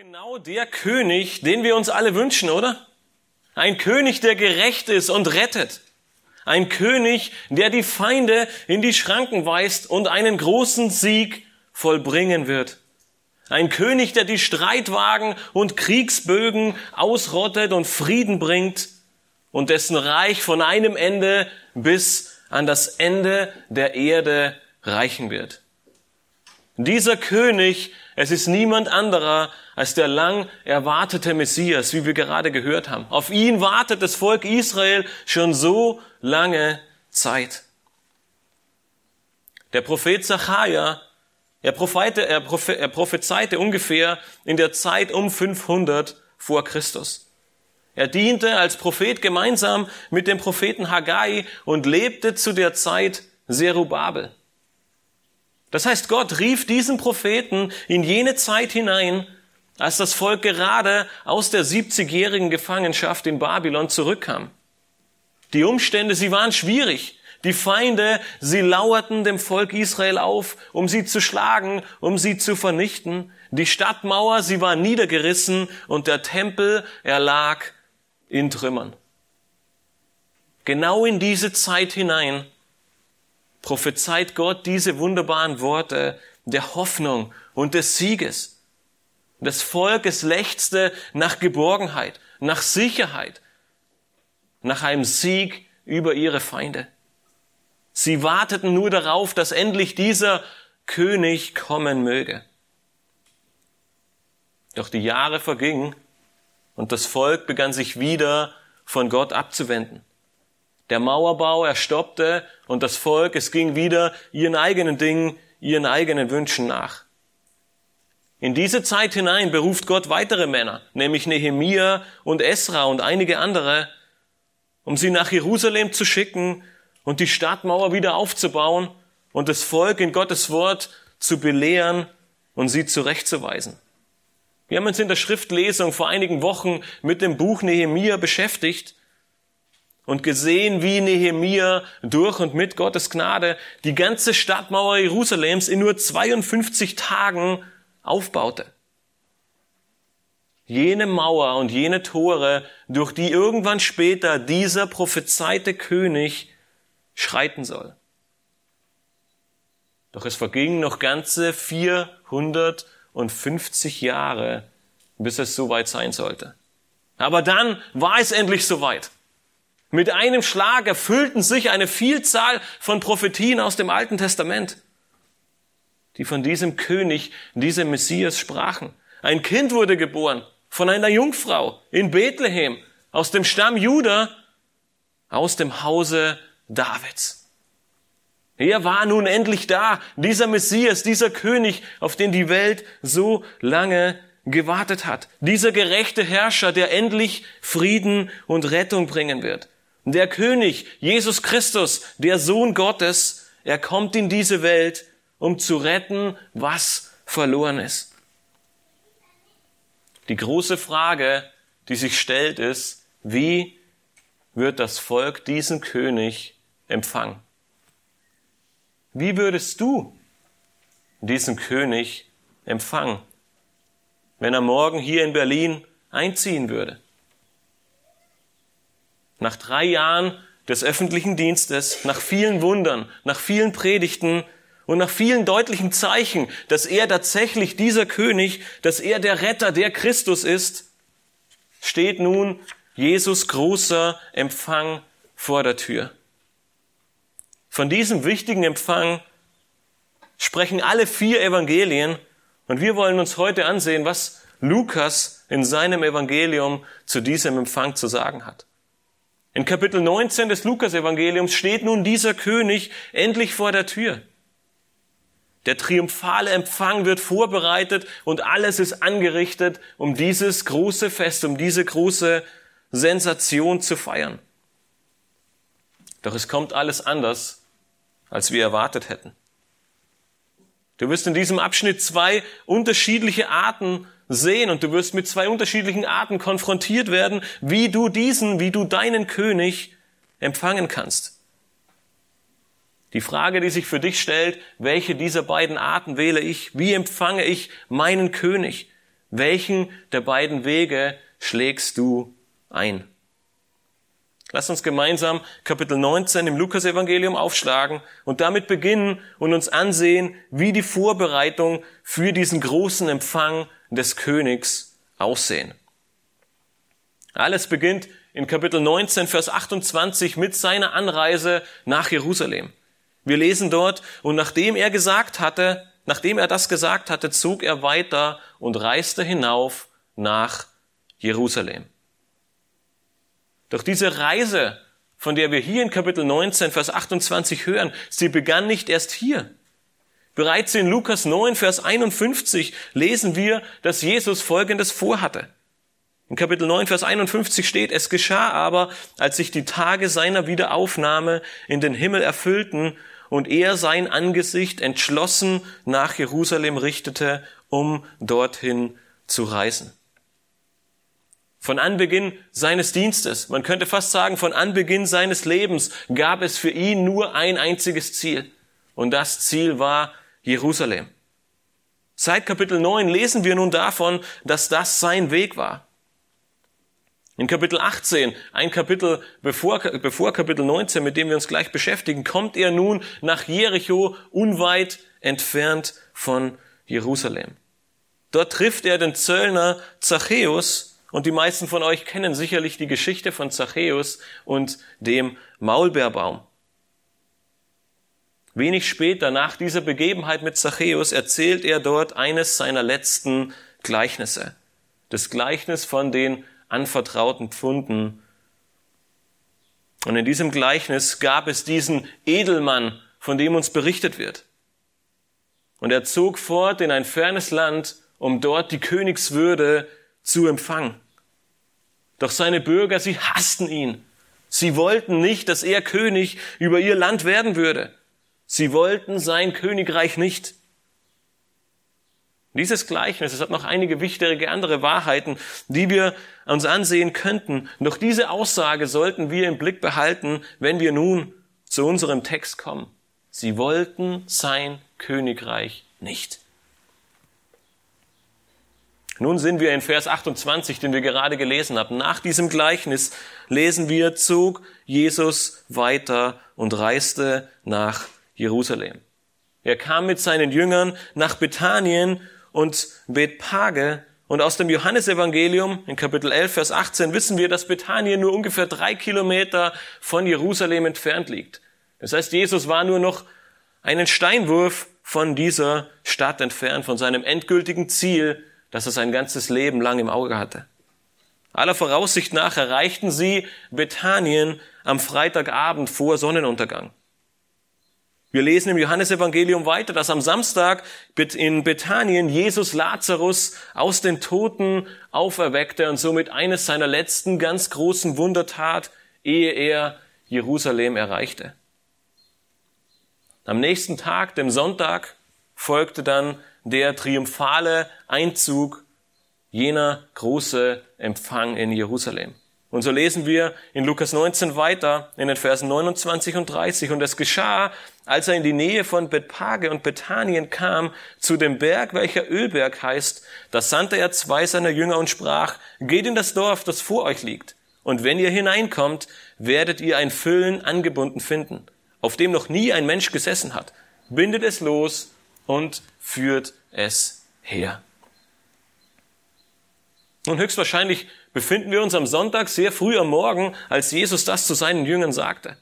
genau der König, den wir uns alle wünschen, oder? Ein König, der gerecht ist und rettet. Ein König, der die Feinde in die Schranken weist und einen großen Sieg vollbringen wird. Ein König, der die Streitwagen und Kriegsbögen ausrottet und Frieden bringt und dessen Reich von einem Ende bis an das Ende der Erde reichen wird. Dieser König, es ist niemand anderer als der lang erwartete Messias, wie wir gerade gehört haben. Auf ihn wartet das Volk Israel schon so lange Zeit. Der Prophet Zachariah, er, propheite, er, prophe, er prophezeite ungefähr in der Zeit um 500 vor Christus. Er diente als Prophet gemeinsam mit dem Propheten Haggai und lebte zu der Zeit Zerubabel. Das heißt, Gott rief diesen Propheten in jene Zeit hinein, als das Volk gerade aus der 70-jährigen Gefangenschaft in Babylon zurückkam. Die Umstände, sie waren schwierig. Die Feinde, sie lauerten dem Volk Israel auf, um sie zu schlagen, um sie zu vernichten. Die Stadtmauer, sie war niedergerissen und der Tempel, er lag in Trümmern. Genau in diese Zeit hinein prophezeit Gott diese wunderbaren Worte der Hoffnung und des Sieges. Das Volk, es lechzte nach Geborgenheit, nach Sicherheit, nach einem Sieg über ihre Feinde. Sie warteten nur darauf, dass endlich dieser König kommen möge. Doch die Jahre vergingen und das Volk begann sich wieder von Gott abzuwenden. Der Mauerbau, er stoppte und das Volk, es ging wieder ihren eigenen Dingen, ihren eigenen Wünschen nach. In diese Zeit hinein beruft Gott weitere Männer, nämlich Nehemia und Esra und einige andere, um sie nach Jerusalem zu schicken und die Stadtmauer wieder aufzubauen und das Volk in Gottes Wort zu belehren und sie zurechtzuweisen. Wir haben uns in der Schriftlesung vor einigen Wochen mit dem Buch Nehemia beschäftigt und gesehen, wie Nehemia durch und mit Gottes Gnade die ganze Stadtmauer Jerusalems in nur 52 Tagen aufbaute. Jene Mauer und jene Tore, durch die irgendwann später dieser prophezeite König schreiten soll. Doch es vergingen noch ganze 450 Jahre, bis es soweit sein sollte. Aber dann war es endlich soweit. Mit einem Schlag erfüllten sich eine Vielzahl von Prophetien aus dem Alten Testament, die von diesem König, diesem Messias sprachen. Ein Kind wurde geboren von einer Jungfrau in Bethlehem aus dem Stamm Juda, aus dem Hause Davids. Er war nun endlich da, dieser Messias, dieser König, auf den die Welt so lange gewartet hat. Dieser gerechte Herrscher, der endlich Frieden und Rettung bringen wird. Der König, Jesus Christus, der Sohn Gottes, er kommt in diese Welt, um zu retten, was verloren ist. Die große Frage, die sich stellt, ist, wie wird das Volk diesen König empfangen? Wie würdest du diesen König empfangen, wenn er morgen hier in Berlin einziehen würde? Nach drei Jahren des öffentlichen Dienstes, nach vielen Wundern, nach vielen Predigten und nach vielen deutlichen Zeichen, dass er tatsächlich dieser König, dass er der Retter, der Christus ist, steht nun Jesus großer Empfang vor der Tür. Von diesem wichtigen Empfang sprechen alle vier Evangelien und wir wollen uns heute ansehen, was Lukas in seinem Evangelium zu diesem Empfang zu sagen hat. In Kapitel 19 des Lukas-Evangeliums steht nun dieser König endlich vor der Tür. Der triumphale Empfang wird vorbereitet und alles ist angerichtet, um dieses große Fest, um diese große Sensation zu feiern. Doch es kommt alles anders, als wir erwartet hätten. Du wirst in diesem Abschnitt zwei unterschiedliche Arten sehen und du wirst mit zwei unterschiedlichen Arten konfrontiert werden, wie du diesen, wie du deinen König empfangen kannst. Die Frage, die sich für dich stellt, welche dieser beiden Arten wähle ich? Wie empfange ich meinen König? Welchen der beiden Wege schlägst du ein? Lass uns gemeinsam Kapitel 19 im Lukasevangelium aufschlagen und damit beginnen und uns ansehen, wie die Vorbereitung für diesen großen Empfang des Königs aussehen. Alles beginnt in Kapitel 19, Vers 28 mit seiner Anreise nach Jerusalem. Wir lesen dort, und nachdem er gesagt hatte, nachdem er das gesagt hatte, zog er weiter und reiste hinauf nach Jerusalem. Doch diese Reise, von der wir hier in Kapitel 19, Vers 28 hören, sie begann nicht erst hier. Bereits in Lukas 9, Vers 51 lesen wir, dass Jesus Folgendes vorhatte. In Kapitel 9, Vers 51 steht, es geschah aber, als sich die Tage seiner Wiederaufnahme in den Himmel erfüllten und er sein Angesicht entschlossen nach Jerusalem richtete, um dorthin zu reisen. Von Anbeginn seines Dienstes, man könnte fast sagen, von Anbeginn seines Lebens gab es für ihn nur ein einziges Ziel. Und das Ziel war Jerusalem. Seit Kapitel 9 lesen wir nun davon, dass das sein Weg war. In Kapitel 18, ein Kapitel bevor, bevor Kapitel 19, mit dem wir uns gleich beschäftigen, kommt er nun nach Jericho, unweit entfernt von Jerusalem. Dort trifft er den Zöllner Zachäus, und die meisten von euch kennen sicherlich die Geschichte von Zachäus und dem Maulbeerbaum. Wenig später, nach dieser Begebenheit mit Zachäus, erzählt er dort eines seiner letzten Gleichnisse. Das Gleichnis von den anvertrauten Pfunden. Und in diesem Gleichnis gab es diesen Edelmann, von dem uns berichtet wird. Und er zog fort in ein fernes Land, um dort die Königswürde zu empfangen. Doch seine Bürger, sie hassten ihn. Sie wollten nicht, dass er König über ihr Land werden würde. Sie wollten sein Königreich nicht. Dieses Gleichnis, es hat noch einige wichtige andere Wahrheiten, die wir uns ansehen könnten. Doch diese Aussage sollten wir im Blick behalten, wenn wir nun zu unserem Text kommen. Sie wollten sein Königreich nicht. Nun sind wir in Vers 28, den wir gerade gelesen haben. Nach diesem Gleichnis lesen wir, zog Jesus weiter und reiste nach Jerusalem. Er kam mit seinen Jüngern nach Bethanien und Bethpage und aus dem Johannesevangelium in Kapitel 11, Vers 18 wissen wir, dass Bethanien nur ungefähr drei Kilometer von Jerusalem entfernt liegt. Das heißt, Jesus war nur noch einen Steinwurf von dieser Stadt entfernt, von seinem endgültigen Ziel, das er sein ganzes Leben lang im Auge hatte. Aller Voraussicht nach erreichten sie Bethanien am Freitagabend vor Sonnenuntergang. Wir lesen im Johannesevangelium weiter, dass am Samstag in Bethanien Jesus Lazarus aus den Toten auferweckte und somit eines seiner letzten ganz großen Wunder tat, ehe er Jerusalem erreichte. Am nächsten Tag, dem Sonntag, folgte dann der triumphale Einzug, jener große Empfang in Jerusalem. Und so lesen wir in Lukas 19 weiter in den Versen 29 und 30. Und es geschah, als er in die Nähe von Bethpage und Bethanien kam, zu dem Berg, welcher Ölberg heißt, da sandte er zwei seiner Jünger und sprach, geht in das Dorf, das vor euch liegt. Und wenn ihr hineinkommt, werdet ihr ein Füllen angebunden finden, auf dem noch nie ein Mensch gesessen hat. Bindet es los und führt es her. Und höchstwahrscheinlich befinden wir uns am Sonntag sehr früh am Morgen, als Jesus das zu seinen Jüngern sagte.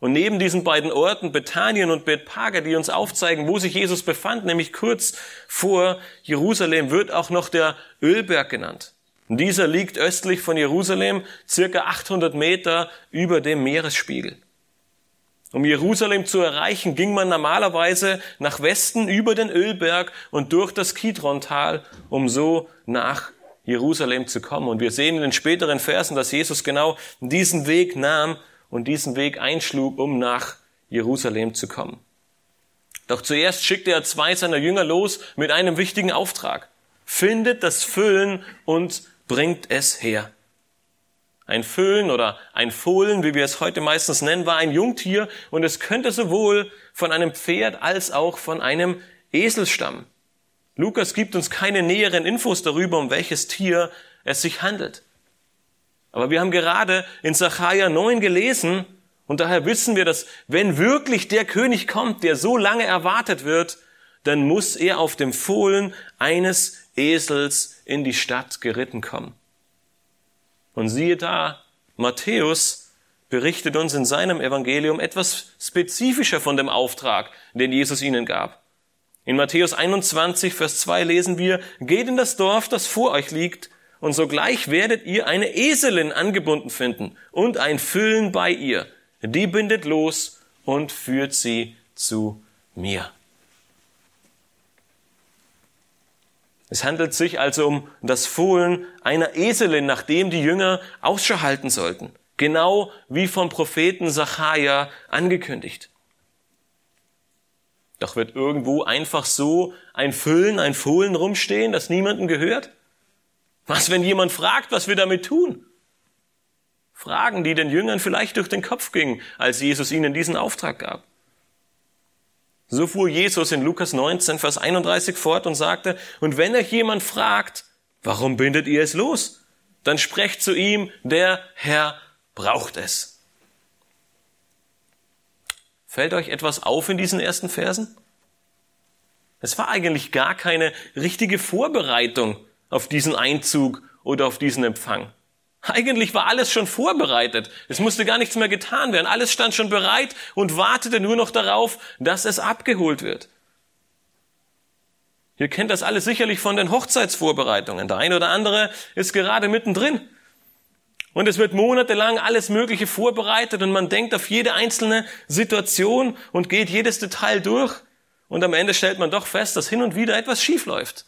Und neben diesen beiden Orten, Bethanien und Bethpage, die uns aufzeigen, wo sich Jesus befand, nämlich kurz vor Jerusalem, wird auch noch der Ölberg genannt. Und dieser liegt östlich von Jerusalem, circa 800 Meter über dem Meeresspiegel. Um Jerusalem zu erreichen, ging man normalerweise nach Westen über den Ölberg und durch das Kidrontal, um so nach Jerusalem zu kommen. Und wir sehen in den späteren Versen, dass Jesus genau diesen Weg nahm und diesen Weg einschlug, um nach Jerusalem zu kommen. Doch zuerst schickte er zwei seiner Jünger los mit einem wichtigen Auftrag. Findet das Füllen und bringt es her. Ein Föhn oder ein Fohlen, wie wir es heute meistens nennen, war ein Jungtier und es könnte sowohl von einem Pferd als auch von einem Esel stammen. Lukas gibt uns keine näheren Infos darüber, um welches Tier es sich handelt. Aber wir haben gerade in Sacharja 9 gelesen, und daher wissen wir, dass wenn wirklich der König kommt, der so lange erwartet wird, dann muss er auf dem Fohlen eines Esels in die Stadt geritten kommen. Und siehe da, Matthäus berichtet uns in seinem Evangelium etwas spezifischer von dem Auftrag, den Jesus ihnen gab. In Matthäus 21, Vers 2 lesen wir, geht in das Dorf, das vor euch liegt, und sogleich werdet ihr eine Eselin angebunden finden und ein Füllen bei ihr. Die bindet los und führt sie zu mir. Es handelt sich also um das Fohlen einer Eselin, nach dem die Jünger Ausschau halten sollten. Genau wie vom Propheten Sacharja angekündigt. Doch wird irgendwo einfach so ein Füllen, ein Fohlen rumstehen, das niemanden gehört? Was, wenn jemand fragt, was wir damit tun? Fragen, die den Jüngern vielleicht durch den Kopf gingen, als Jesus ihnen diesen Auftrag gab. So fuhr Jesus in Lukas 19, Vers 31 fort und sagte, und wenn euch jemand fragt, warum bindet ihr es los? Dann sprecht zu ihm, der Herr braucht es. Fällt euch etwas auf in diesen ersten Versen? Es war eigentlich gar keine richtige Vorbereitung auf diesen Einzug oder auf diesen Empfang. Eigentlich war alles schon vorbereitet. Es musste gar nichts mehr getan werden. Alles stand schon bereit und wartete nur noch darauf, dass es abgeholt wird. Ihr kennt das alles sicherlich von den Hochzeitsvorbereitungen. Der eine oder andere ist gerade mittendrin. Und es wird monatelang alles Mögliche vorbereitet und man denkt auf jede einzelne Situation und geht jedes Detail durch. Und am Ende stellt man doch fest, dass hin und wieder etwas schief läuft.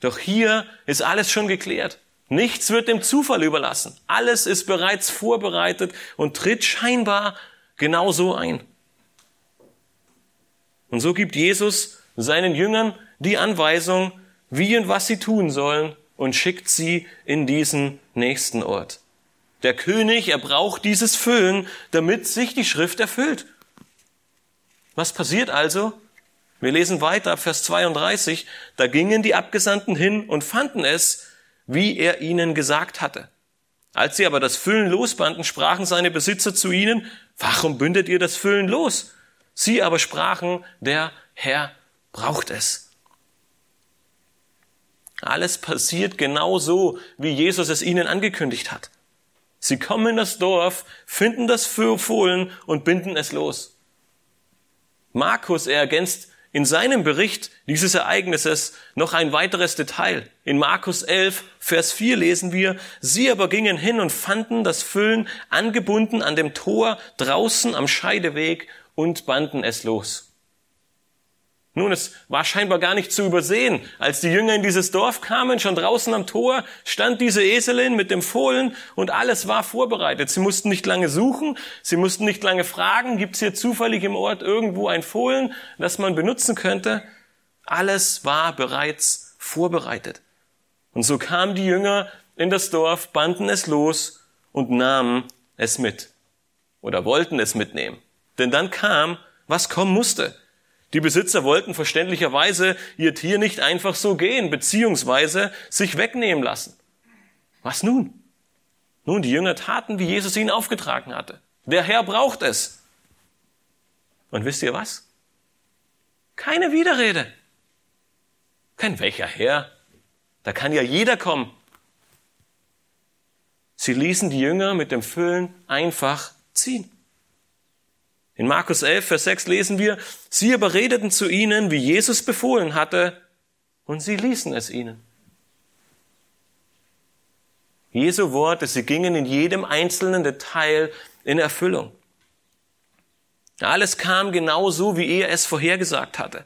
Doch hier ist alles schon geklärt. Nichts wird dem Zufall überlassen. Alles ist bereits vorbereitet und tritt scheinbar genauso ein. Und so gibt Jesus seinen Jüngern die Anweisung, wie und was sie tun sollen und schickt sie in diesen nächsten Ort. Der König, er braucht dieses Füllen, damit sich die Schrift erfüllt. Was passiert also? Wir lesen weiter, Vers 32, da gingen die Abgesandten hin und fanden es, wie er ihnen gesagt hatte. Als sie aber das Füllen losbanden, sprachen seine Besitzer zu ihnen, warum bündet ihr das Füllen los? Sie aber sprachen, der Herr braucht es. Alles passiert genau so, wie Jesus es ihnen angekündigt hat. Sie kommen in das Dorf, finden das Fohlen und binden es los. Markus, er ergänzt in seinem Bericht dieses Ereignisses noch ein weiteres Detail. In Markus 11, Vers 4 lesen wir, sie aber gingen hin und fanden das Füllen angebunden an dem Tor draußen am Scheideweg und banden es los. Nun, es war scheinbar gar nicht zu übersehen. Als die Jünger in dieses Dorf kamen, schon draußen am Tor, stand diese Eselin mit dem Fohlen und alles war vorbereitet. Sie mussten nicht lange suchen, sie mussten nicht lange fragen, gibt es hier zufällig im Ort irgendwo ein Fohlen, das man benutzen könnte? Alles war bereits vorbereitet. Und so kamen die Jünger in das Dorf, banden es los und nahmen es mit. Oder wollten es mitnehmen. Denn dann kam, was kommen musste. Die Besitzer wollten verständlicherweise ihr Tier nicht einfach so gehen, beziehungsweise sich wegnehmen lassen. Was nun? Nun, die Jünger taten, wie Jesus ihnen aufgetragen hatte. Der Herr braucht es. Und wisst ihr was? Keine Widerrede. Kein welcher Herr. Da kann ja jeder kommen. Sie ließen die Jünger mit dem Füllen einfach ziehen. In Markus 11, Vers 6 lesen wir, sie aber redeten zu ihnen, wie Jesus befohlen hatte, und sie ließen es ihnen. Jesu Worte, sie gingen in jedem einzelnen Detail in Erfüllung. Alles kam genau so, wie er es vorhergesagt hatte.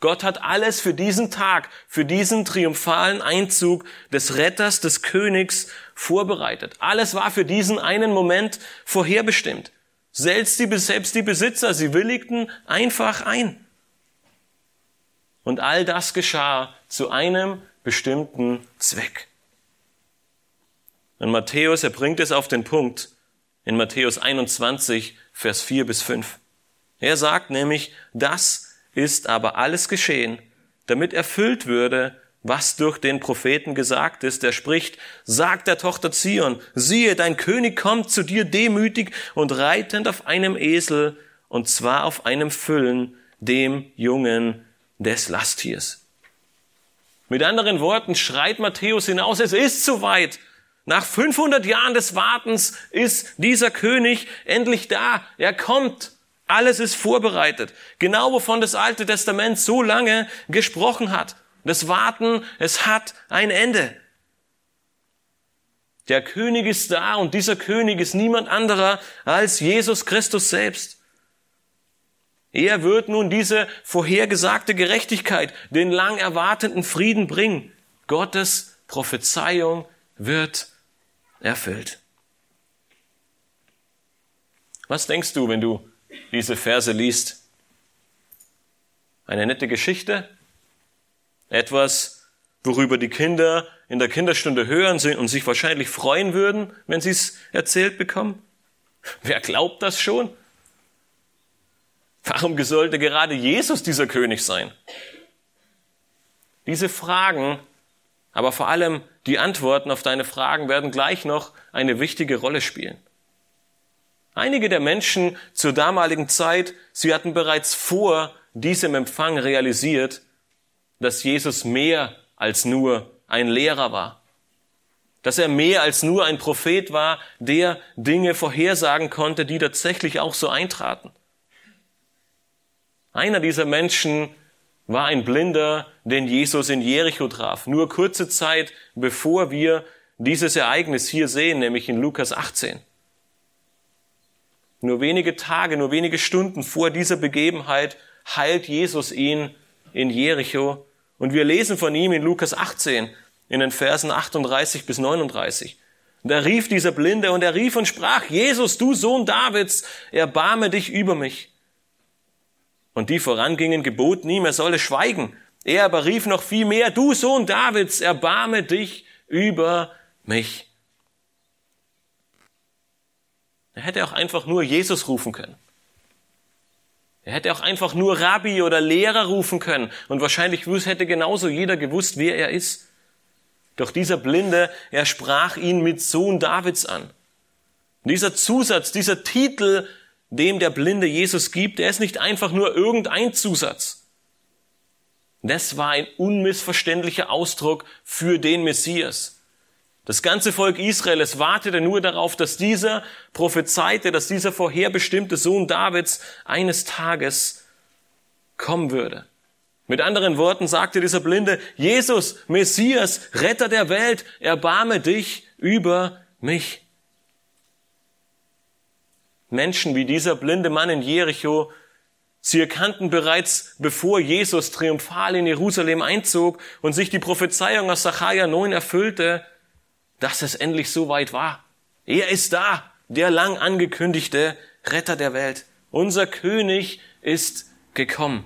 Gott hat alles für diesen Tag, für diesen triumphalen Einzug des Retters, des Königs vorbereitet. Alles war für diesen einen Moment vorherbestimmt. Selbst die, selbst die Besitzer, sie willigten einfach ein. Und all das geschah zu einem bestimmten Zweck. Und Matthäus, er bringt es auf den Punkt in Matthäus 21, Vers 4 bis 5. Er sagt nämlich, das ist aber alles geschehen, damit erfüllt würde, was durch den Propheten gesagt ist. Der spricht, sagt der Tochter Zion, siehe, dein König kommt zu dir demütig und reitend auf einem Esel, und zwar auf einem Füllen, dem Jungen des Lasttiers. Mit anderen Worten schreit Matthäus hinaus, es ist soweit. Nach 500 Jahren des Wartens ist dieser König endlich da. Er kommt. Alles ist vorbereitet. Genau wovon das Alte Testament so lange gesprochen hat. Das Warten, es hat ein Ende. Der König ist da und dieser König ist niemand anderer als Jesus Christus selbst. Er wird nun diese vorhergesagte Gerechtigkeit, den lang erwarteten Frieden bringen. Gottes Prophezeiung wird erfüllt. Was denkst du, wenn du diese Verse liest? Eine nette Geschichte? Etwas, worüber die Kinder in der Kinderstunde hören und sich wahrscheinlich freuen würden, wenn sie es erzählt bekommen? Wer glaubt das schon? Warum sollte gerade Jesus dieser König sein? Diese Fragen, aber vor allem die Antworten auf deine Fragen werden gleich noch eine wichtige Rolle spielen. Einige der Menschen zur damaligen Zeit, sie hatten bereits vor diesem Empfang realisiert, dass Jesus mehr als nur ein Lehrer war, dass er mehr als nur ein Prophet war, der Dinge vorhersagen konnte, die tatsächlich auch so eintraten. Einer dieser Menschen war ein Blinder, den Jesus in Jericho traf. Nur kurze Zeit bevor wir dieses Ereignis hier sehen, nämlich in Lukas 18. Nur wenige Tage, nur wenige Stunden vor dieser Begebenheit heilt Jesus ihn in Jericho. Und wir lesen von ihm in Lukas 18 in den Versen 38 bis 39. Da rief dieser Blinde und er rief und sprach, Jesus, du Sohn Davids, erbarme dich über mich. Und die vorangingen, geboten ihm, er solle schweigen. Er aber rief noch viel mehr, du Sohn Davids, erbarme dich über mich. Er hätte auch einfach nur Jesus rufen können. Er hätte auch einfach nur Rabbi oder Lehrer rufen können. Und wahrscheinlich hätte genauso jeder gewusst, wer er ist. Doch dieser Blinde, er sprach ihn mit Sohn Davids an. Dieser Zusatz, dieser Titel dem der blinde Jesus gibt, der ist nicht einfach nur irgendein Zusatz. Das war ein unmissverständlicher Ausdruck für den Messias. Das ganze Volk Israel, es wartete nur darauf, dass dieser prophezeite, dass dieser vorherbestimmte Sohn Davids eines Tages kommen würde. Mit anderen Worten sagte dieser Blinde, Jesus, Messias, Retter der Welt, erbarme dich über mich. Menschen wie dieser blinde Mann in Jericho, sie erkannten bereits, bevor Jesus triumphal in Jerusalem einzog und sich die Prophezeiung aus Sacharja 9 erfüllte, dass es endlich so weit war. Er ist da, der lang angekündigte Retter der Welt. Unser König ist gekommen.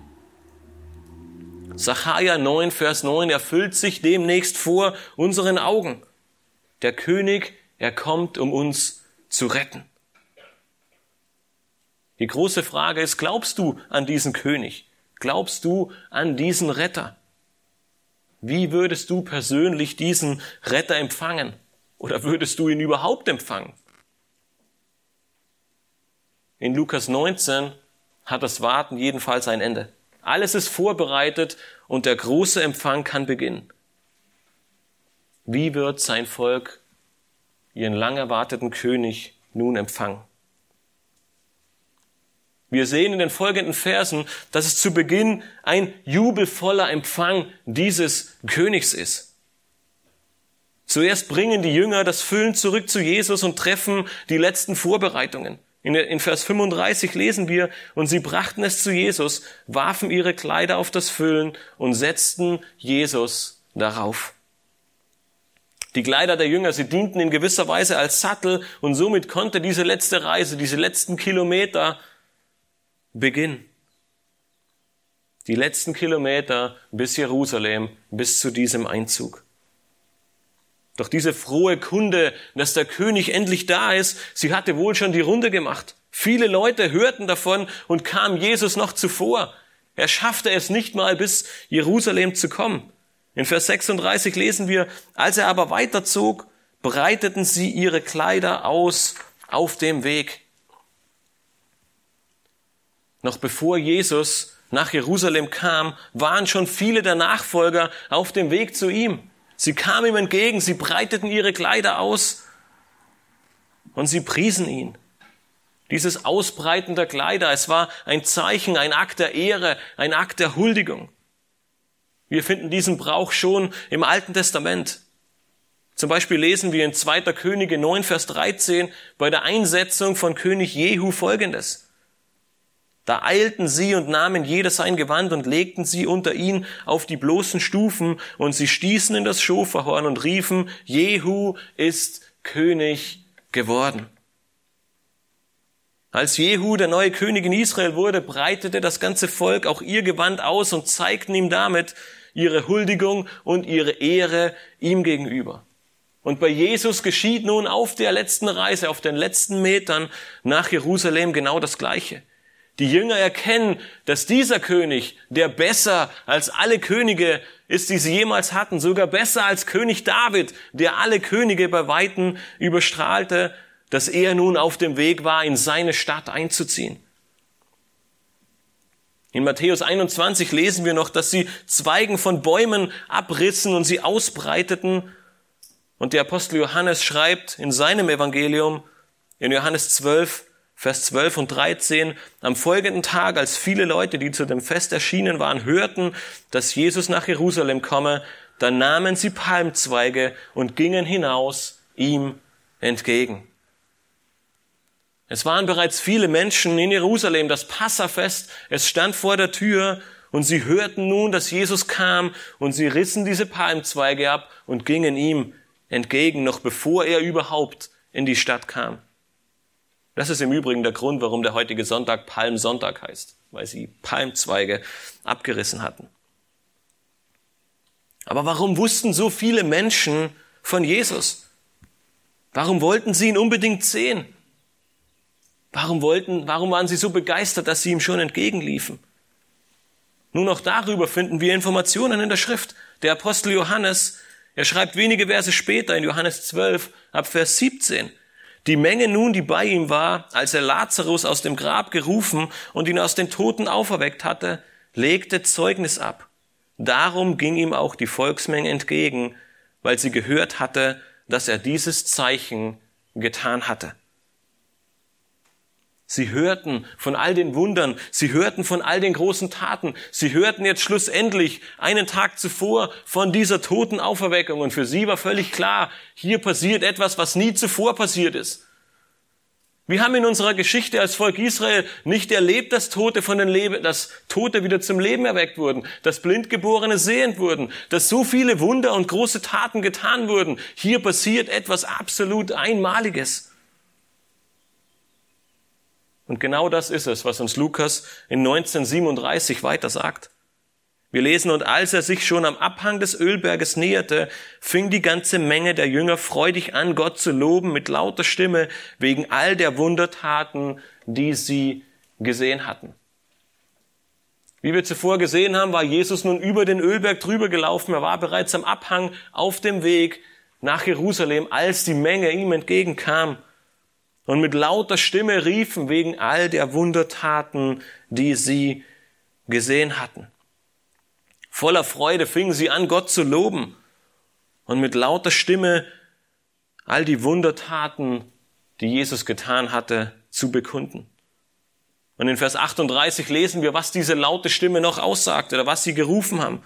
Sacharja 9, Vers 9 erfüllt sich demnächst vor unseren Augen. Der König, er kommt, um uns zu retten. Die große Frage ist, glaubst du an diesen König? Glaubst du an diesen Retter? Wie würdest du persönlich diesen Retter empfangen? Oder würdest du ihn überhaupt empfangen? In Lukas 19 hat das Warten jedenfalls ein Ende. Alles ist vorbereitet und der große Empfang kann beginnen. Wie wird sein Volk ihren lang erwarteten König nun empfangen? Wir sehen in den folgenden Versen, dass es zu Beginn ein jubelvoller Empfang dieses Königs ist. Zuerst bringen die Jünger das Füllen zurück zu Jesus und treffen die letzten Vorbereitungen. In, Vers 35 lesen wir, und sie brachten es zu Jesus, warfen ihre Kleider auf das Füllen und setzten Jesus darauf. Die Kleider der Jünger, sie dienten in gewisser Weise als Sattel und somit konnte diese letzte Reise, diese letzten Kilometer Beginn. Die letzten Kilometer bis Jerusalem, bis zu diesem Einzug. Doch diese frohe Kunde, dass der König endlich da ist, sie hatte wohl schon die Runde gemacht. Viele Leute hörten davon und kamen Jesus noch zuvor. Er schaffte es nicht mal bis Jerusalem zu kommen. In Vers 36 lesen wir, als er aber weiterzog, breiteten sie ihre Kleider aus auf dem Weg. Noch bevor Jesus nach Jerusalem kam, waren schon viele der Nachfolger auf dem Weg zu ihm. Sie kamen ihm entgegen, sie breiteten ihre Kleider aus und sie priesen ihn. Dieses Ausbreiten der Kleider, es war ein Zeichen, ein Akt der Ehre, ein Akt der Huldigung. Wir finden diesen Brauch schon im Alten Testament. Zum Beispiel lesen wir in 2. Könige 9, Vers 13 bei der Einsetzung von König Jehu folgendes. Da eilten sie und nahmen jeder sein Gewand und legten sie unter ihn auf die bloßen Stufen und sie stießen in das Schoferhorn und riefen, Jehu ist König geworden. Als Jehu der neue König in Israel wurde, breitete das ganze Volk auch ihr Gewand aus und zeigten ihm damit ihre Huldigung und ihre Ehre ihm gegenüber. Und bei Jesus geschieht nun auf der letzten Reise, auf den letzten Metern nach Jerusalem genau das Gleiche. Die Jünger erkennen, dass dieser König, der besser als alle Könige ist, die sie jemals hatten, sogar besser als König David, der alle Könige bei Weitem überstrahlte, dass er nun auf dem Weg war, in seine Stadt einzuziehen. In Matthäus 21 lesen wir noch, dass sie Zweigen von Bäumen abrissen und sie ausbreiteten. Und der Apostel Johannes schreibt in seinem Evangelium, in Johannes 12, Vers 12 und 13, am folgenden Tag, als viele Leute, die zu dem Fest erschienen waren, hörten, dass Jesus nach Jerusalem komme, dann nahmen sie Palmzweige und gingen hinaus ihm entgegen. Es waren bereits viele Menschen in Jerusalem, das Passafest, es stand vor der Tür und sie hörten nun, dass Jesus kam und sie rissen diese Palmzweige ab und gingen ihm entgegen, noch bevor er überhaupt in die Stadt kam. Das ist im Übrigen der Grund, warum der heutige Sonntag Palmsonntag heißt, weil sie Palmzweige abgerissen hatten. Aber warum wussten so viele Menschen von Jesus? Warum wollten sie ihn unbedingt sehen? Warum wollten, warum waren sie so begeistert, dass sie ihm schon entgegenliefen? Nun auch darüber finden wir Informationen in der Schrift. Der Apostel Johannes, er schreibt wenige Verse später in Johannes 12 ab Vers 17. Die Menge nun, die bei ihm war, als er Lazarus aus dem Grab gerufen und ihn aus den Toten auferweckt hatte, legte Zeugnis ab. Darum ging ihm auch die Volksmenge entgegen, weil sie gehört hatte, dass er dieses Zeichen getan hatte. Sie hörten von all den Wundern, sie hörten von all den großen Taten, sie hörten jetzt schlussendlich einen Tag zuvor von dieser toten Auferweckung und für sie war völlig klar, hier passiert etwas, was nie zuvor passiert ist. Wir haben in unserer Geschichte als Volk Israel nicht erlebt, dass Tote von den Leben, dass Tote wieder zum Leben erweckt wurden, dass Blindgeborene sehend wurden, dass so viele Wunder und große Taten getan wurden. Hier passiert etwas absolut Einmaliges. Und genau das ist es, was uns Lukas in 1937 weiter sagt. Wir lesen, und als er sich schon am Abhang des Ölberges näherte, fing die ganze Menge der Jünger freudig an, Gott zu loben mit lauter Stimme wegen all der Wundertaten, die sie gesehen hatten. Wie wir zuvor gesehen haben, war Jesus nun über den Ölberg drüber gelaufen. Er war bereits am Abhang auf dem Weg nach Jerusalem, als die Menge ihm entgegenkam und mit lauter Stimme riefen wegen all der Wundertaten, die sie gesehen hatten. Voller Freude fingen sie an, Gott zu loben und mit lauter Stimme all die Wundertaten, die Jesus getan hatte, zu bekunden. Und in Vers 38 lesen wir, was diese laute Stimme noch aussagt oder was sie gerufen haben.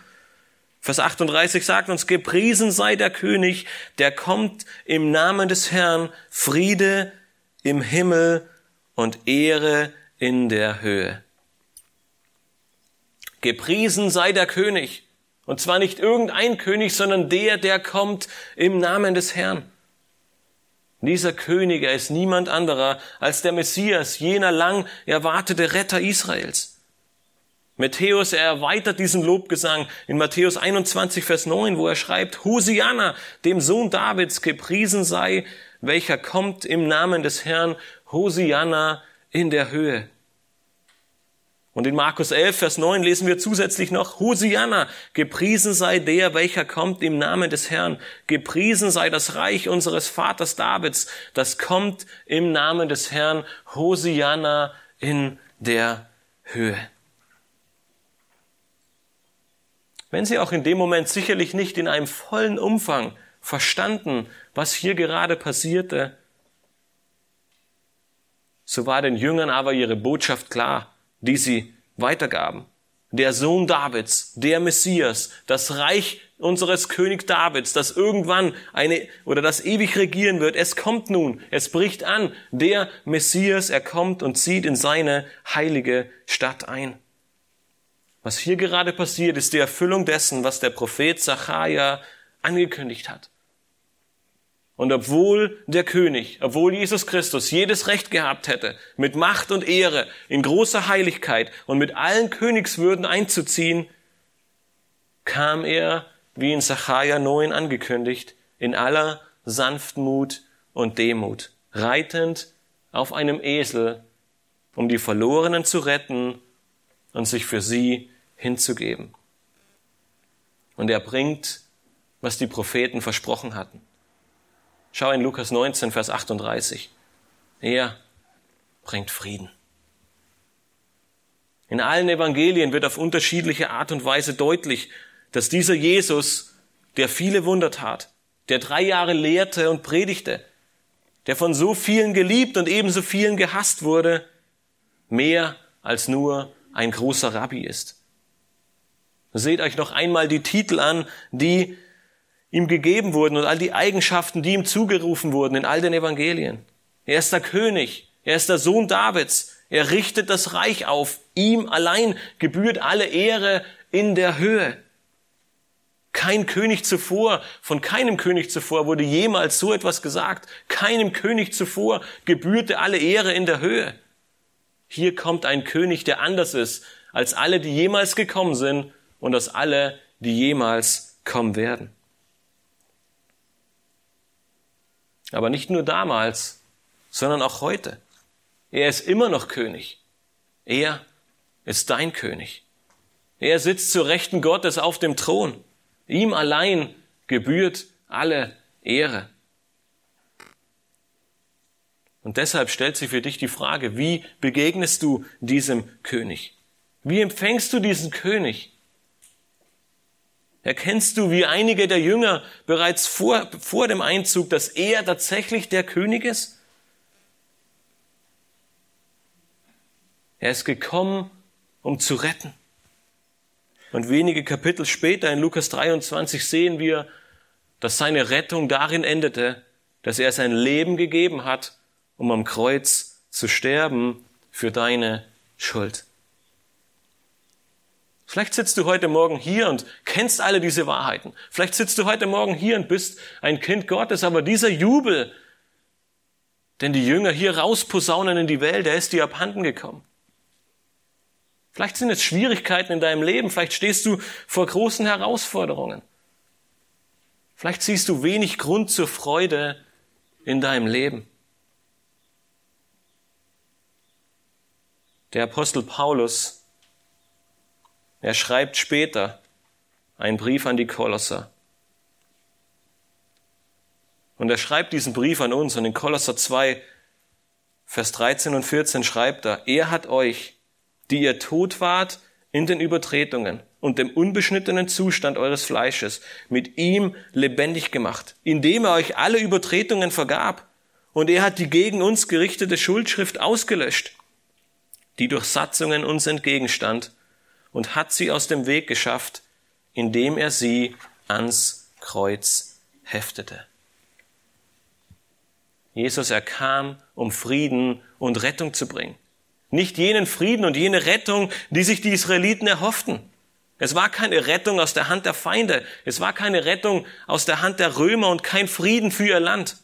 Vers 38 sagt uns, gepriesen sei der König, der kommt im Namen des Herrn, Friede im Himmel und Ehre in der Höhe. Gepriesen sei der König, und zwar nicht irgendein König, sondern der, der kommt im Namen des Herrn. Dieser König, er ist niemand anderer als der Messias, jener lang erwartete Retter Israels. Matthäus, er erweitert diesen Lobgesang in Matthäus 21, Vers 9, wo er schreibt, Hosianna, dem Sohn Davids, gepriesen sei welcher kommt im Namen des Herrn, Hosianna in der Höhe. Und in Markus 11, Vers 9 lesen wir zusätzlich noch, Hosianna, gepriesen sei der, welcher kommt im Namen des Herrn. Gepriesen sei das Reich unseres Vaters Davids, das kommt im Namen des Herrn. Hosianna in der Höhe. Wenn sie auch in dem Moment sicherlich nicht in einem vollen Umfang verstanden, was hier gerade passierte, so war den Jüngern aber ihre Botschaft klar die sie weitergaben. Der Sohn Davids, der Messias, das Reich unseres König Davids, das irgendwann eine oder das ewig regieren wird. Es kommt nun, es bricht an. Der Messias, er kommt und zieht in seine heilige Stadt ein. Was hier gerade passiert, ist die Erfüllung dessen, was der Prophet Zachariah angekündigt hat. Und obwohl der König, obwohl Jesus Christus jedes Recht gehabt hätte, mit Macht und Ehre, in großer Heiligkeit und mit allen Königswürden einzuziehen, kam er, wie in Sacharja 9 angekündigt, in aller Sanftmut und Demut, reitend auf einem Esel, um die Verlorenen zu retten und sich für sie hinzugeben. Und er bringt, was die Propheten versprochen hatten. Schau in Lukas 19, Vers 38. Er bringt Frieden. In allen Evangelien wird auf unterschiedliche Art und Weise deutlich, dass dieser Jesus, der viele Wunder tat, der drei Jahre lehrte und predigte, der von so vielen geliebt und ebenso vielen gehasst wurde, mehr als nur ein großer Rabbi ist. Seht euch noch einmal die Titel an, die ihm gegeben wurden und all die Eigenschaften, die ihm zugerufen wurden in all den Evangelien. Er ist der König, er ist der Sohn Davids, er richtet das Reich auf, ihm allein gebührt alle Ehre in der Höhe. Kein König zuvor, von keinem König zuvor wurde jemals so etwas gesagt. Keinem König zuvor gebührte alle Ehre in der Höhe. Hier kommt ein König, der anders ist als alle, die jemals gekommen sind und als alle, die jemals kommen werden. Aber nicht nur damals, sondern auch heute. Er ist immer noch König. Er ist dein König. Er sitzt zur Rechten Gottes auf dem Thron. Ihm allein gebührt alle Ehre. Und deshalb stellt sich für dich die Frage, wie begegnest du diesem König? Wie empfängst du diesen König? Erkennst du, wie einige der Jünger bereits vor, vor dem Einzug, dass er tatsächlich der König ist? Er ist gekommen, um zu retten. Und wenige Kapitel später in Lukas 23 sehen wir, dass seine Rettung darin endete, dass er sein Leben gegeben hat, um am Kreuz zu sterben für deine Schuld. Vielleicht sitzt du heute Morgen hier und kennst alle diese Wahrheiten. Vielleicht sitzt du heute Morgen hier und bist ein Kind Gottes, aber dieser Jubel, den die Jünger hier rausposaunen in die Welt, der ist dir abhanden gekommen. Vielleicht sind es Schwierigkeiten in deinem Leben, vielleicht stehst du vor großen Herausforderungen. Vielleicht siehst du wenig Grund zur Freude in deinem Leben. Der Apostel Paulus er schreibt später einen Brief an die Kolosser. Und er schreibt diesen Brief an uns und in Kolosser 2, Vers 13 und 14 schreibt er, er hat euch, die ihr tot wart in den Übertretungen und dem unbeschnittenen Zustand eures Fleisches, mit ihm lebendig gemacht, indem er euch alle Übertretungen vergab. Und er hat die gegen uns gerichtete Schuldschrift ausgelöscht, die durch Satzungen uns entgegenstand und hat sie aus dem Weg geschafft, indem er sie ans Kreuz heftete. Jesus, er kam, um Frieden und Rettung zu bringen. Nicht jenen Frieden und jene Rettung, die sich die Israeliten erhofften. Es war keine Rettung aus der Hand der Feinde. Es war keine Rettung aus der Hand der Römer und kein Frieden für ihr Land.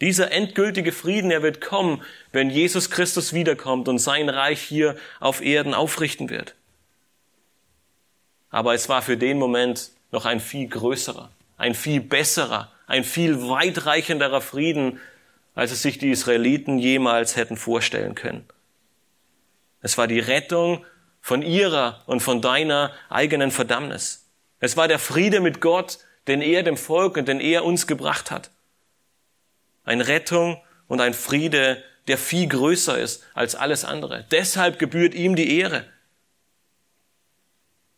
Dieser endgültige Frieden, er wird kommen, wenn Jesus Christus wiederkommt und sein Reich hier auf Erden aufrichten wird. Aber es war für den Moment noch ein viel größerer, ein viel besserer, ein viel weitreichenderer Frieden, als es sich die Israeliten jemals hätten vorstellen können. Es war die Rettung von ihrer und von deiner eigenen Verdammnis. Es war der Friede mit Gott, den er dem Volk und den er uns gebracht hat. Ein Rettung und ein Friede, der viel größer ist als alles andere. Deshalb gebührt ihm die Ehre.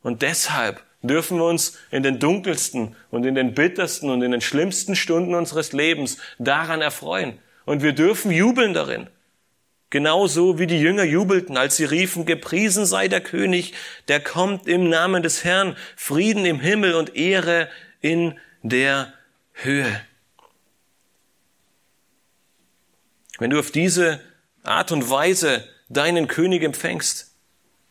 Und deshalb dürfen wir uns in den dunkelsten und in den bittersten und in den schlimmsten Stunden unseres Lebens daran erfreuen. Und wir dürfen jubeln darin. Genauso wie die Jünger jubelten, als sie riefen, gepriesen sei der König, der kommt im Namen des Herrn, Frieden im Himmel und Ehre in der Höhe. Wenn du auf diese Art und Weise deinen König empfängst,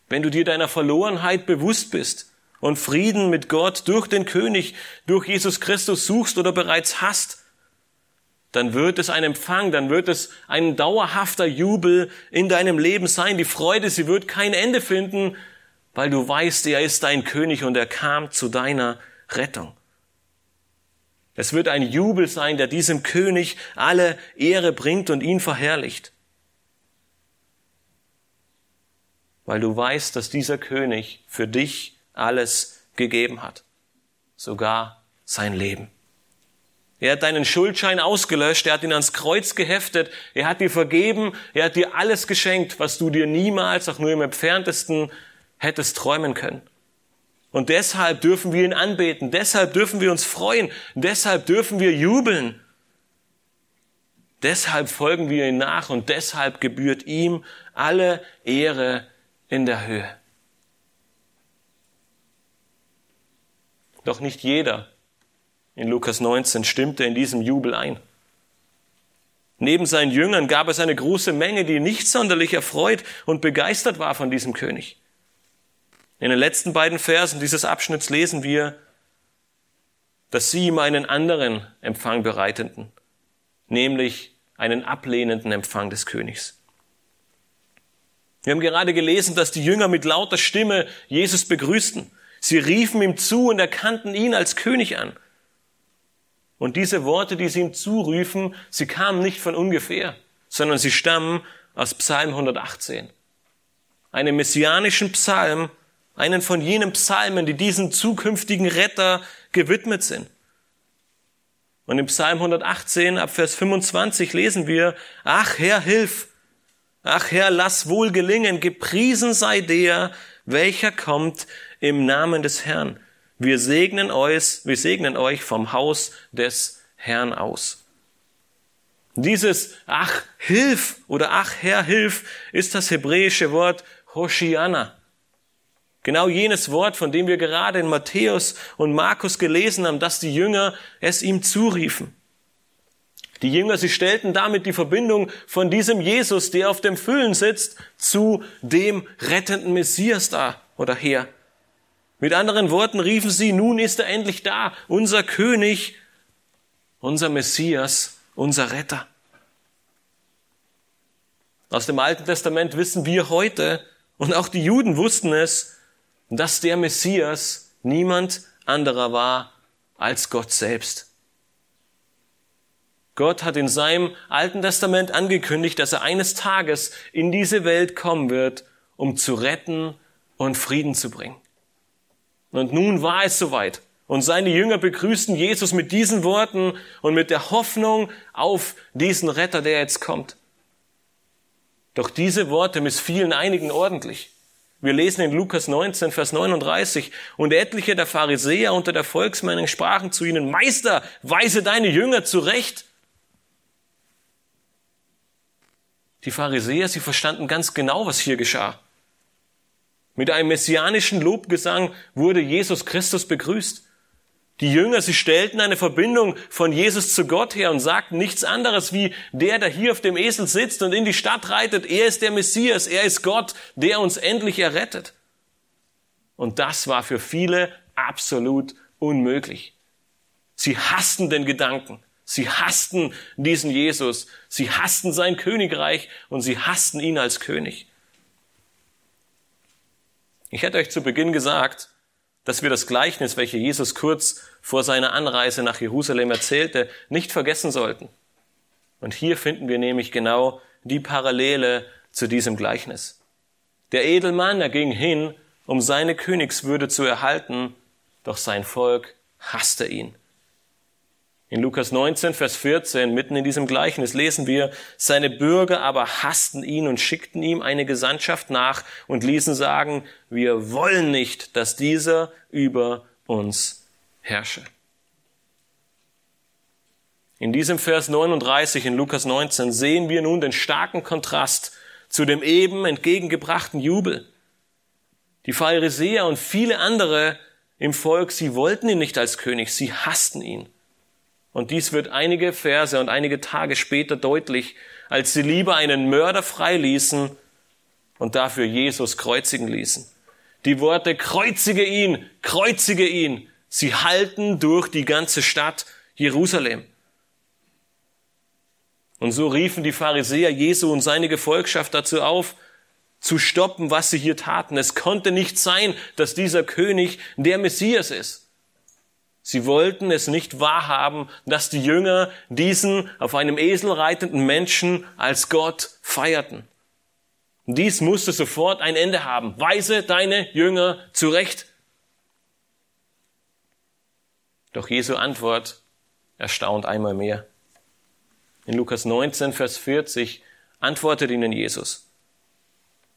wenn du dir deiner Verlorenheit bewusst bist und Frieden mit Gott durch den König, durch Jesus Christus suchst oder bereits hast, dann wird es ein Empfang, dann wird es ein dauerhafter Jubel in deinem Leben sein. Die Freude, sie wird kein Ende finden, weil du weißt, er ist dein König und er kam zu deiner Rettung. Es wird ein Jubel sein, der diesem König alle Ehre bringt und ihn verherrlicht. Weil du weißt, dass dieser König für dich alles gegeben hat. Sogar sein Leben. Er hat deinen Schuldschein ausgelöscht, er hat ihn ans Kreuz geheftet, er hat dir vergeben, er hat dir alles geschenkt, was du dir niemals, auch nur im entferntesten, hättest träumen können. Und deshalb dürfen wir ihn anbeten, deshalb dürfen wir uns freuen, deshalb dürfen wir jubeln. Deshalb folgen wir ihm nach und deshalb gebührt ihm alle Ehre in der Höhe. Doch nicht jeder in Lukas 19 stimmte in diesem Jubel ein. Neben seinen Jüngern gab es eine große Menge, die nicht sonderlich erfreut und begeistert war von diesem König. In den letzten beiden Versen dieses Abschnitts lesen wir, dass sie ihm einen anderen Empfang bereiteten, nämlich einen ablehnenden Empfang des Königs. Wir haben gerade gelesen, dass die Jünger mit lauter Stimme Jesus begrüßten. Sie riefen ihm zu und erkannten ihn als König an. Und diese Worte, die sie ihm zuriefen, sie kamen nicht von ungefähr, sondern sie stammen aus Psalm 118. Einem messianischen Psalm, einen von jenen Psalmen, die diesen zukünftigen Retter gewidmet sind. Und im Psalm 118 ab Vers 25 lesen wir, Ach Herr, hilf! Ach Herr, lass wohl gelingen, gepriesen sei der, welcher kommt im Namen des Herrn. Wir segnen euch, wir segnen euch vom Haus des Herrn aus. Dieses Ach, hilf oder Ach, Herr, hilf ist das hebräische Wort Hoshiana. Genau jenes Wort, von dem wir gerade in Matthäus und Markus gelesen haben, dass die Jünger es ihm zuriefen. Die Jünger, sie stellten damit die Verbindung von diesem Jesus, der auf dem Füllen sitzt, zu dem rettenden Messias da oder her. Mit anderen Worten riefen sie, nun ist er endlich da, unser König, unser Messias, unser Retter. Aus dem Alten Testament wissen wir heute, und auch die Juden wussten es, dass der Messias niemand anderer war als Gott selbst. Gott hat in seinem Alten Testament angekündigt, dass er eines Tages in diese Welt kommen wird, um zu retten und Frieden zu bringen. Und nun war es soweit. Und seine Jünger begrüßten Jesus mit diesen Worten und mit der Hoffnung auf diesen Retter, der jetzt kommt. Doch diese Worte missfielen einigen ordentlich. Wir lesen in Lukas 19, Vers 39, und etliche der Pharisäer unter der Volksmenge sprachen zu ihnen, Meister, weise deine Jünger zurecht. Die Pharisäer, sie verstanden ganz genau, was hier geschah. Mit einem messianischen Lobgesang wurde Jesus Christus begrüßt. Die Jünger, sie stellten eine Verbindung von Jesus zu Gott her und sagten nichts anderes wie der, der hier auf dem Esel sitzt und in die Stadt reitet, er ist der Messias, er ist Gott, der uns endlich errettet. Und das war für viele absolut unmöglich. Sie hassten den Gedanken, sie hassten diesen Jesus, sie hassten sein Königreich und sie hassten ihn als König. Ich hätte euch zu Beginn gesagt, dass wir das Gleichnis, welches Jesus kurz vor seiner Anreise nach Jerusalem erzählte, nicht vergessen sollten. Und hier finden wir nämlich genau die Parallele zu diesem Gleichnis. Der Edelmann, er ging hin, um seine Königswürde zu erhalten, doch sein Volk hasste ihn. In Lukas 19, Vers 14, mitten in diesem Gleichnis lesen wir, seine Bürger aber hassten ihn und schickten ihm eine Gesandtschaft nach und ließen sagen, wir wollen nicht, dass dieser über uns herrsche. In diesem Vers 39 in Lukas 19 sehen wir nun den starken Kontrast zu dem eben entgegengebrachten Jubel. Die Pharisäer und viele andere im Volk, sie wollten ihn nicht als König, sie hassten ihn. Und dies wird einige Verse und einige Tage später deutlich, als sie lieber einen Mörder freiließen und dafür Jesus kreuzigen ließen. Die Worte kreuzige ihn, kreuzige ihn, sie halten durch die ganze Stadt Jerusalem. Und so riefen die Pharisäer Jesu und seine Gefolgschaft dazu auf, zu stoppen, was sie hier taten. Es konnte nicht sein, dass dieser König der Messias ist. Sie wollten es nicht wahrhaben, dass die Jünger diesen auf einem Esel reitenden Menschen als Gott feierten. Dies musste sofort ein Ende haben. Weise deine Jünger zurecht. Doch Jesu Antwort erstaunt einmal mehr. In Lukas 19, Vers 40 antwortet ihnen Jesus.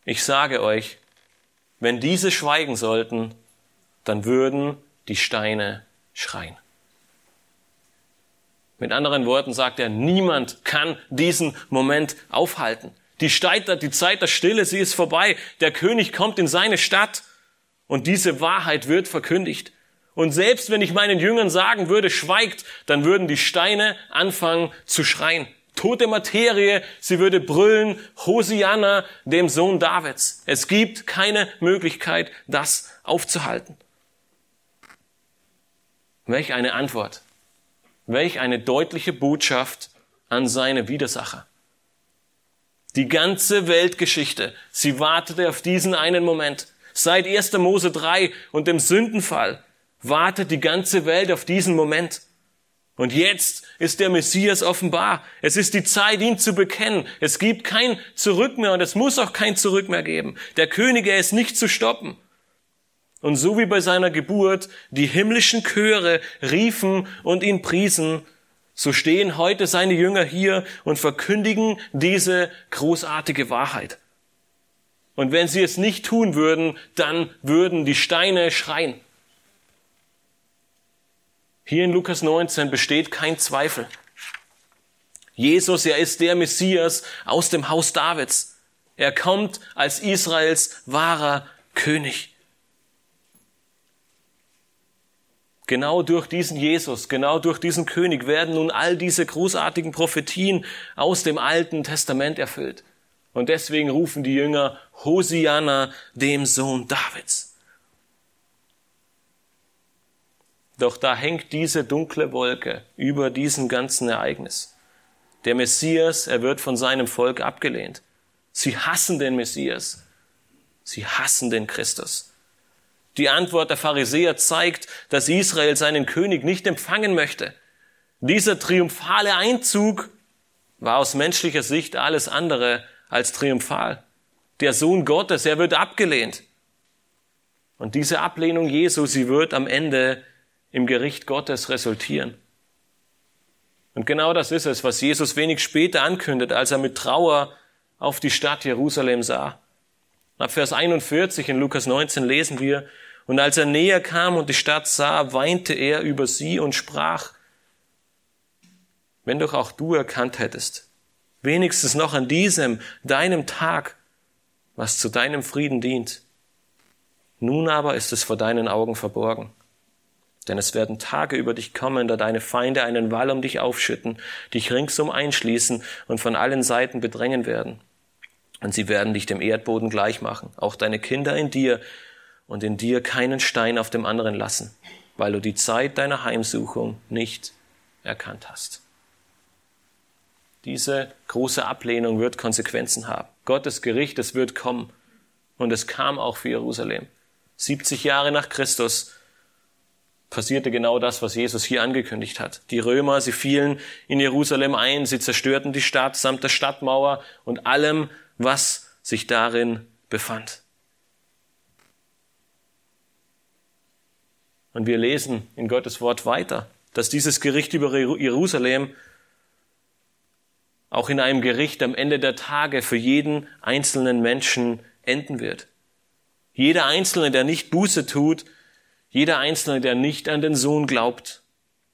Ich sage euch, wenn diese schweigen sollten, dann würden die Steine schreien. Mit anderen Worten sagt er, niemand kann diesen Moment aufhalten. Die, Zeit, die Zeit der Stille, sie ist vorbei. Der König kommt in seine Stadt und diese Wahrheit wird verkündigt. Und selbst wenn ich meinen Jüngern sagen würde, schweigt, dann würden die Steine anfangen zu schreien. Tote Materie, sie würde brüllen, Hosianna, dem Sohn Davids. Es gibt keine Möglichkeit, das aufzuhalten. Welch eine Antwort. Welch eine deutliche Botschaft an seine Widersacher. Die ganze Weltgeschichte, sie wartete auf diesen einen Moment. Seit 1. Mose 3 und dem Sündenfall wartet die ganze Welt auf diesen Moment. Und jetzt ist der Messias offenbar. Es ist die Zeit, ihn zu bekennen. Es gibt kein Zurück mehr und es muss auch kein Zurück mehr geben. Der König, er ist nicht zu stoppen. Und so wie bei seiner Geburt die himmlischen Chöre riefen und ihn priesen, so stehen heute seine Jünger hier und verkündigen diese großartige Wahrheit. Und wenn sie es nicht tun würden, dann würden die Steine schreien. Hier in Lukas 19 besteht kein Zweifel. Jesus, er ist der Messias aus dem Haus Davids. Er kommt als Israels wahrer König. Genau durch diesen Jesus, genau durch diesen König werden nun all diese großartigen Prophetien aus dem Alten Testament erfüllt. Und deswegen rufen die Jünger Hosianna, dem Sohn Davids. Doch da hängt diese dunkle Wolke über diesem ganzen Ereignis. Der Messias, er wird von seinem Volk abgelehnt. Sie hassen den Messias. Sie hassen den Christus. Die Antwort der Pharisäer zeigt, dass Israel seinen König nicht empfangen möchte. Dieser triumphale Einzug war aus menschlicher Sicht alles andere als triumphal. Der Sohn Gottes, er wird abgelehnt. Und diese Ablehnung Jesu, sie wird am Ende im Gericht Gottes resultieren. Und genau das ist es, was Jesus wenig später ankündet, als er mit Trauer auf die Stadt Jerusalem sah. Ab Vers 41 in Lukas 19 lesen wir, und als er näher kam und die Stadt sah, weinte er über sie und sprach, wenn doch auch du erkannt hättest, wenigstens noch an diesem, deinem Tag, was zu deinem Frieden dient. Nun aber ist es vor deinen Augen verborgen. Denn es werden Tage über dich kommen, da deine Feinde einen Wall um dich aufschütten, dich ringsum einschließen und von allen Seiten bedrängen werden. Und sie werden dich dem Erdboden gleich machen, auch deine Kinder in dir und in dir keinen Stein auf dem anderen lassen, weil du die Zeit deiner Heimsuchung nicht erkannt hast. Diese große Ablehnung wird Konsequenzen haben. Gottes Gericht, es wird kommen. Und es kam auch für Jerusalem. 70 Jahre nach Christus passierte genau das, was Jesus hier angekündigt hat. Die Römer, sie fielen in Jerusalem ein, sie zerstörten die Stadt samt der Stadtmauer und allem, was sich darin befand. Und wir lesen in Gottes Wort weiter, dass dieses Gericht über Jerusalem auch in einem Gericht am Ende der Tage für jeden einzelnen Menschen enden wird. Jeder Einzelne, der nicht Buße tut, jeder Einzelne, der nicht an den Sohn glaubt,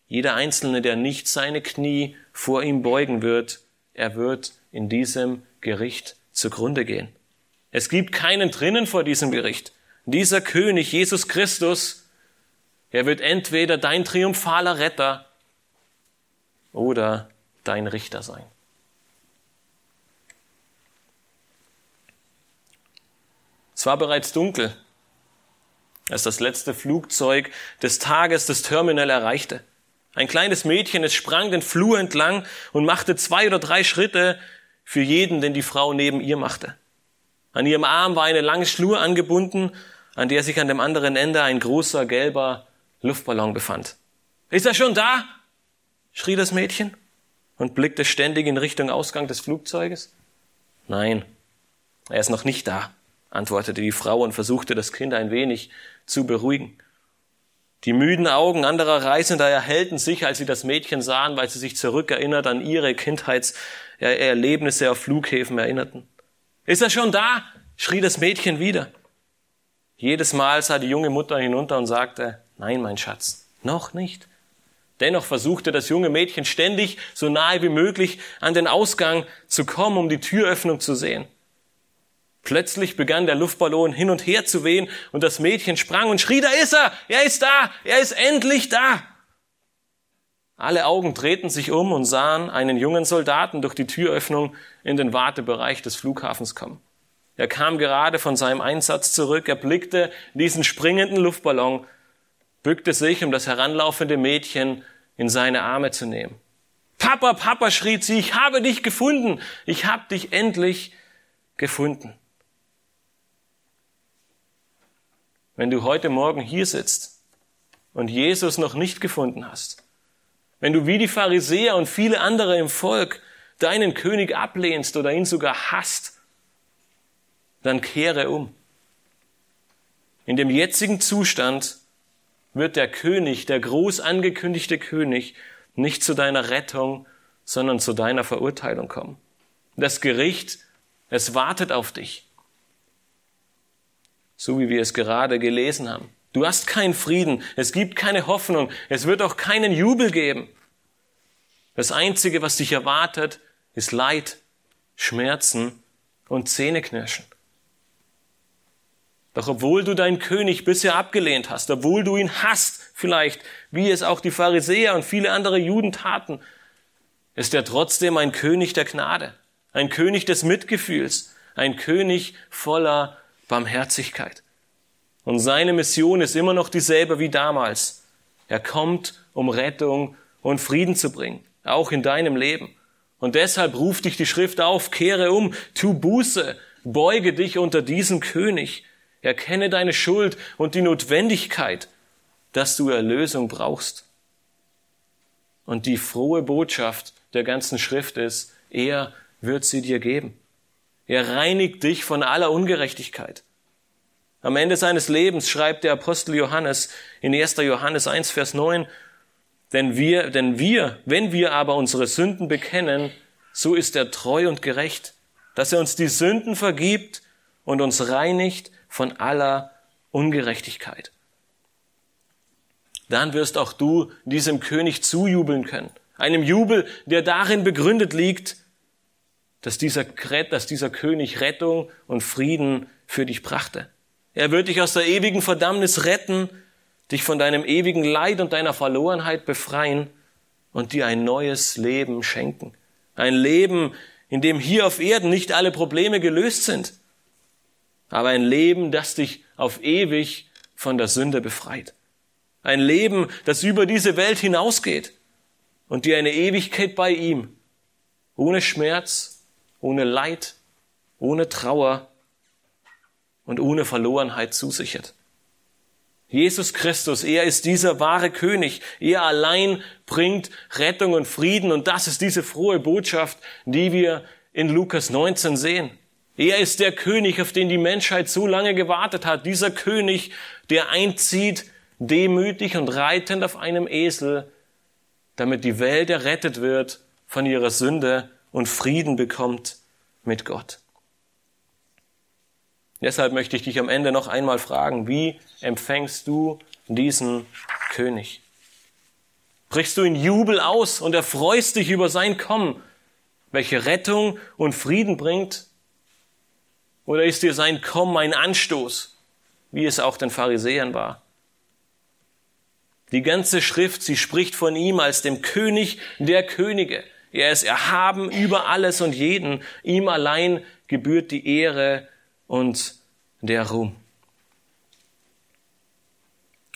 jeder Einzelne, der nicht seine Knie vor ihm beugen wird, er wird in diesem Gericht zugrunde gehen. Es gibt keinen drinnen vor diesem Gericht. Dieser König, Jesus Christus, er wird entweder dein triumphaler Retter oder dein Richter sein. Es war bereits dunkel, als das letzte Flugzeug des Tages das Terminal erreichte. Ein kleines Mädchen, es sprang den Flur entlang und machte zwei oder drei Schritte für jeden, den die Frau neben ihr machte. An ihrem Arm war eine lange Schnur angebunden, an der sich an dem anderen Ende ein großer gelber Luftballon befand. Ist er schon da? schrie das Mädchen und blickte ständig in Richtung Ausgang des Flugzeuges. Nein, er ist noch nicht da, antwortete die Frau und versuchte das Kind ein wenig zu beruhigen. Die müden Augen anderer Reisender erhellten sich, als sie das Mädchen sahen, weil sie sich zurückerinnert an ihre Kindheitserlebnisse auf Flughäfen erinnerten. Ist er schon da? schrie das Mädchen wieder. Jedes Mal sah die junge Mutter hinunter und sagte, nein, mein Schatz, noch nicht. Dennoch versuchte das junge Mädchen ständig, so nahe wie möglich, an den Ausgang zu kommen, um die Türöffnung zu sehen. Plötzlich begann der Luftballon hin und her zu wehen und das Mädchen sprang und schrie, da ist er, er ist da, er ist endlich da. Alle Augen drehten sich um und sahen einen jungen Soldaten durch die Türöffnung in den Wartebereich des Flughafens kommen. Er kam gerade von seinem Einsatz zurück, er blickte diesen springenden Luftballon, bückte sich, um das heranlaufende Mädchen in seine Arme zu nehmen. Papa, Papa, schrie sie, ich habe dich gefunden, ich habe dich endlich gefunden. Wenn du heute Morgen hier sitzt und Jesus noch nicht gefunden hast, wenn du wie die Pharisäer und viele andere im Volk deinen König ablehnst oder ihn sogar hasst, dann kehre um. In dem jetzigen Zustand wird der König, der groß angekündigte König, nicht zu deiner Rettung, sondern zu deiner Verurteilung kommen. Das Gericht, es wartet auf dich so wie wir es gerade gelesen haben. Du hast keinen Frieden, es gibt keine Hoffnung, es wird auch keinen Jubel geben. Das Einzige, was dich erwartet, ist Leid, Schmerzen und Zähneknirschen. Doch obwohl du deinen König bisher abgelehnt hast, obwohl du ihn hasst, vielleicht, wie es auch die Pharisäer und viele andere Juden taten, ist er trotzdem ein König der Gnade, ein König des Mitgefühls, ein König voller Barmherzigkeit. Und seine Mission ist immer noch dieselbe wie damals. Er kommt, um Rettung und Frieden zu bringen, auch in deinem Leben. Und deshalb ruft dich die Schrift auf, kehre um, tu Buße, beuge dich unter diesen König, erkenne deine Schuld und die Notwendigkeit, dass du Erlösung brauchst. Und die frohe Botschaft der ganzen Schrift ist, er wird sie dir geben. Er reinigt dich von aller Ungerechtigkeit. Am Ende seines Lebens schreibt der Apostel Johannes in 1. Johannes 1, Vers 9, denn wir, denn wir, wenn wir aber unsere Sünden bekennen, so ist er treu und gerecht, dass er uns die Sünden vergibt und uns reinigt von aller Ungerechtigkeit. Dann wirst auch du diesem König zujubeln können. Einem Jubel, der darin begründet liegt, dass dieser, dass dieser König Rettung und Frieden für dich brachte. Er wird dich aus der ewigen Verdammnis retten, dich von deinem ewigen Leid und deiner Verlorenheit befreien und dir ein neues Leben schenken. Ein Leben, in dem hier auf Erden nicht alle Probleme gelöst sind, aber ein Leben, das dich auf ewig von der Sünde befreit. Ein Leben, das über diese Welt hinausgeht und dir eine Ewigkeit bei ihm, ohne Schmerz, ohne Leid, ohne Trauer und ohne Verlorenheit zusichert. Jesus Christus, er ist dieser wahre König. Er allein bringt Rettung und Frieden und das ist diese frohe Botschaft, die wir in Lukas 19 sehen. Er ist der König, auf den die Menschheit so lange gewartet hat. Dieser König, der einzieht, demütig und reitend auf einem Esel, damit die Welt errettet wird von ihrer Sünde und Frieden bekommt mit Gott. Deshalb möchte ich dich am Ende noch einmal fragen, wie empfängst du diesen König? Brichst du in Jubel aus und erfreust dich über sein Kommen, welche Rettung und Frieden bringt? Oder ist dir sein Kommen ein Anstoß, wie es auch den Pharisäern war? Die ganze Schrift, sie spricht von ihm als dem König der Könige. Er ist erhaben über alles und jeden. Ihm allein gebührt die Ehre und der Ruhm.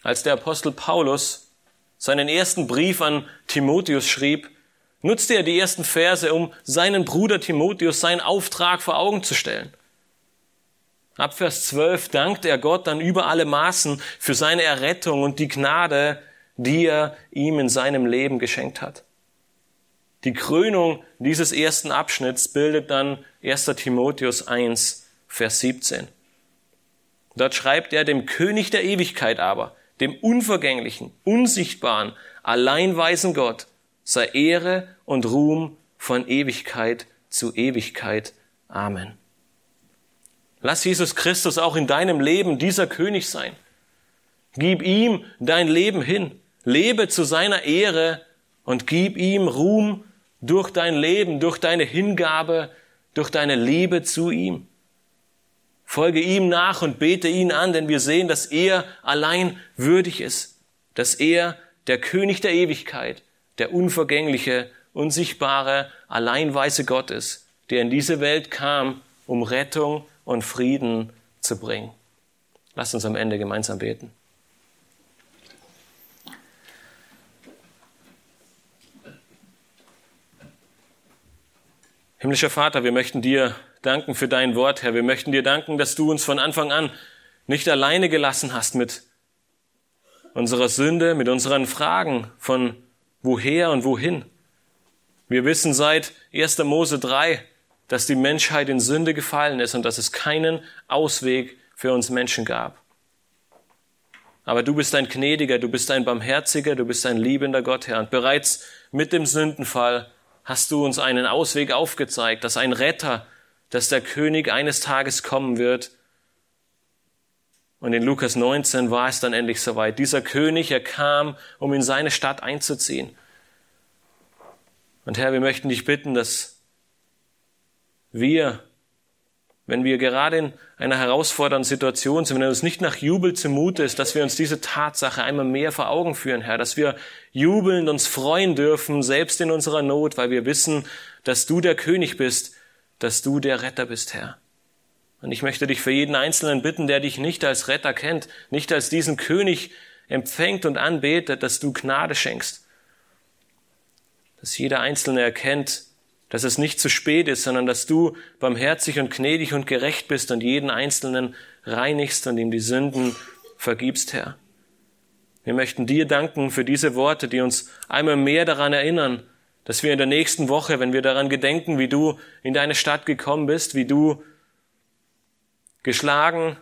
Als der Apostel Paulus seinen ersten Brief an Timotheus schrieb, nutzte er die ersten Verse, um seinen Bruder Timotheus seinen Auftrag vor Augen zu stellen. Ab Vers 12 dankt er Gott dann über alle Maßen für seine Errettung und die Gnade, die er ihm in seinem Leben geschenkt hat. Die Krönung dieses ersten Abschnitts bildet dann 1. Timotheus 1, Vers 17. Dort schreibt er dem König der Ewigkeit aber, dem unvergänglichen, unsichtbaren, alleinweisen Gott, sei Ehre und Ruhm von Ewigkeit zu Ewigkeit. Amen. Lass Jesus Christus auch in deinem Leben dieser König sein. Gib ihm dein Leben hin. Lebe zu seiner Ehre und gib ihm Ruhm durch dein Leben, durch deine Hingabe, durch deine Liebe zu ihm. Folge ihm nach und bete ihn an, denn wir sehen, dass er allein würdig ist, dass er der König der Ewigkeit, der unvergängliche, unsichtbare, alleinweise Gott ist, der in diese Welt kam, um Rettung und Frieden zu bringen. Lasst uns am Ende gemeinsam beten. Himmlischer Vater, wir möchten dir danken für dein Wort, Herr. Wir möchten dir danken, dass du uns von Anfang an nicht alleine gelassen hast mit unserer Sünde, mit unseren Fragen von woher und wohin. Wir wissen seit 1. Mose 3, dass die Menschheit in Sünde gefallen ist und dass es keinen Ausweg für uns Menschen gab. Aber du bist ein gnädiger, du bist ein barmherziger, du bist ein liebender Gott, Herr. Und bereits mit dem Sündenfall hast du uns einen Ausweg aufgezeigt, dass ein Retter, dass der König eines Tages kommen wird. Und in Lukas 19 war es dann endlich soweit. Dieser König, er kam, um in seine Stadt einzuziehen. Und Herr, wir möchten dich bitten, dass wir, wenn wir gerade in einer herausfordernden Situation sind, wenn uns nicht nach Jubel zumute ist, dass wir uns diese Tatsache einmal mehr vor Augen führen, Herr, dass wir jubelnd uns freuen dürfen, selbst in unserer Not, weil wir wissen, dass du der König bist, dass du der Retter bist, Herr. Und ich möchte dich für jeden Einzelnen bitten, der dich nicht als Retter kennt, nicht als diesen König empfängt und anbetet, dass du Gnade schenkst. Dass jeder Einzelne erkennt, dass es nicht zu spät ist, sondern dass du barmherzig und gnädig und gerecht bist und jeden Einzelnen reinigst und ihm die Sünden vergibst, Herr. Wir möchten dir danken für diese Worte, die uns einmal mehr daran erinnern, dass wir in der nächsten Woche, wenn wir daran gedenken, wie du in deine Stadt gekommen bist, wie du geschlagen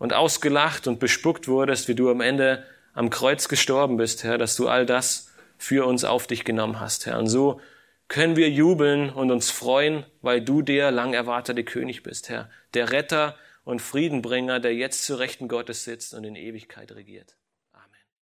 und ausgelacht und bespuckt wurdest, wie du am Ende am Kreuz gestorben bist, Herr, dass du all das für uns auf dich genommen hast, Herr. Und so können wir jubeln und uns freuen, weil du der lang erwartete König bist, Herr, der Retter und Friedenbringer, der jetzt zu Rechten Gottes sitzt und in Ewigkeit regiert.